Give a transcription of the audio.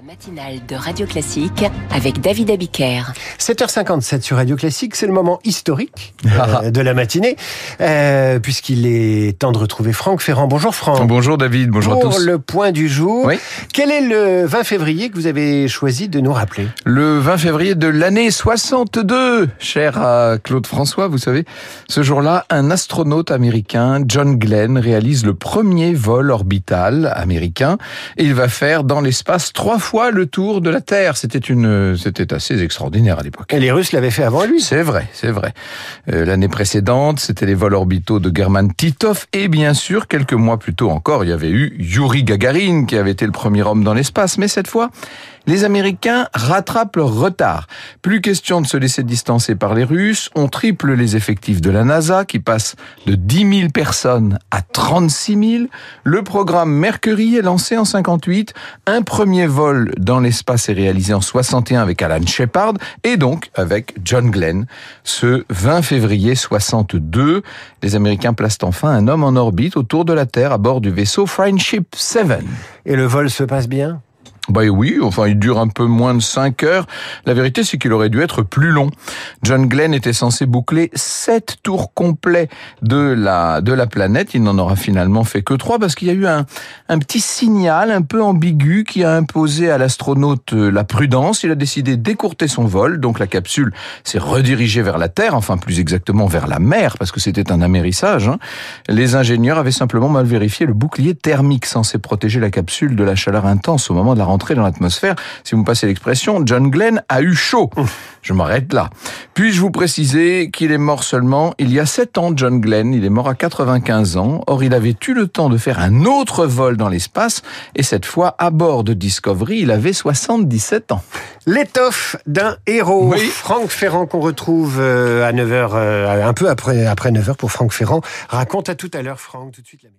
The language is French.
La matinale de Radio Classique avec David Abiker. 7h57 sur Radio Classique, c'est le moment historique euh, de la matinée, euh, puisqu'il est temps de retrouver Franck Ferrand. Bonjour Franck. Bonjour David, bonjour Pour à tous. le point du jour, Oui. quel est le 20 février que vous avez choisi de nous rappeler? Le 20 février de l'année 62, cher à Claude François, vous savez, ce jour-là, un astronaute américain, John Glenn, réalise le premier vol orbital américain et il va faire dans l'espace trois fois le tour de la Terre. C'était une, c'était assez extraordinaire à l'époque. Et les Russes l'avaient fait avant lui. C'est vrai, c'est vrai. Euh, L'année précédente, c'était les vols orbitaux de German Titov et bien sûr, quelques mois plus tôt encore, il y avait eu Yuri Gagarin qui avait été le premier homme dans l'espace. Mais cette fois, les Américains rattrapent leur retard. Plus question de se laisser distancer par les Russes. On triple les effectifs de la NASA qui passe de 10 000 personnes à 36 000. Le programme Mercury est lancé en 58. Un premier vol dans l'espace est réalisé en 61 avec Alan Shepard et donc avec John Glenn. Ce 20 février 62, les Américains placent enfin un homme en orbite autour de la Terre à bord du vaisseau Friendship 7. Et le vol se passe bien? Bah oui, enfin il dure un peu moins de 5 heures. La vérité c'est qu'il aurait dû être plus long. John Glenn était censé boucler 7 tours complets de la de la planète, il n'en aura finalement fait que 3 parce qu'il y a eu un un petit signal un peu ambigu qui a imposé à l'astronaute euh, la prudence, il a décidé d'écourter son vol, donc la capsule s'est redirigée vers la Terre, enfin plus exactement vers la mer parce que c'était un amérissage. hein. Les ingénieurs avaient simplement mal vérifié le bouclier thermique censé protéger la capsule de la chaleur intense au moment de la rentrée dans l'atmosphère. Si vous me passez l'expression, John Glenn a eu chaud. Je m'arrête là. Puis-je vous préciser qu'il est mort seulement il y a 7 ans, John Glenn? Il est mort à 95 ans. Or, il avait eu le temps de faire un autre vol dans l'espace et cette fois à bord de Discovery, il avait 77 ans. L'étoffe d'un héros. Oui. Franck Ferrand qu'on retrouve euh, à 9h, un peu après, après 9h pour Franck Ferrand. Raconte à tout à l'heure Franck, tout de suite la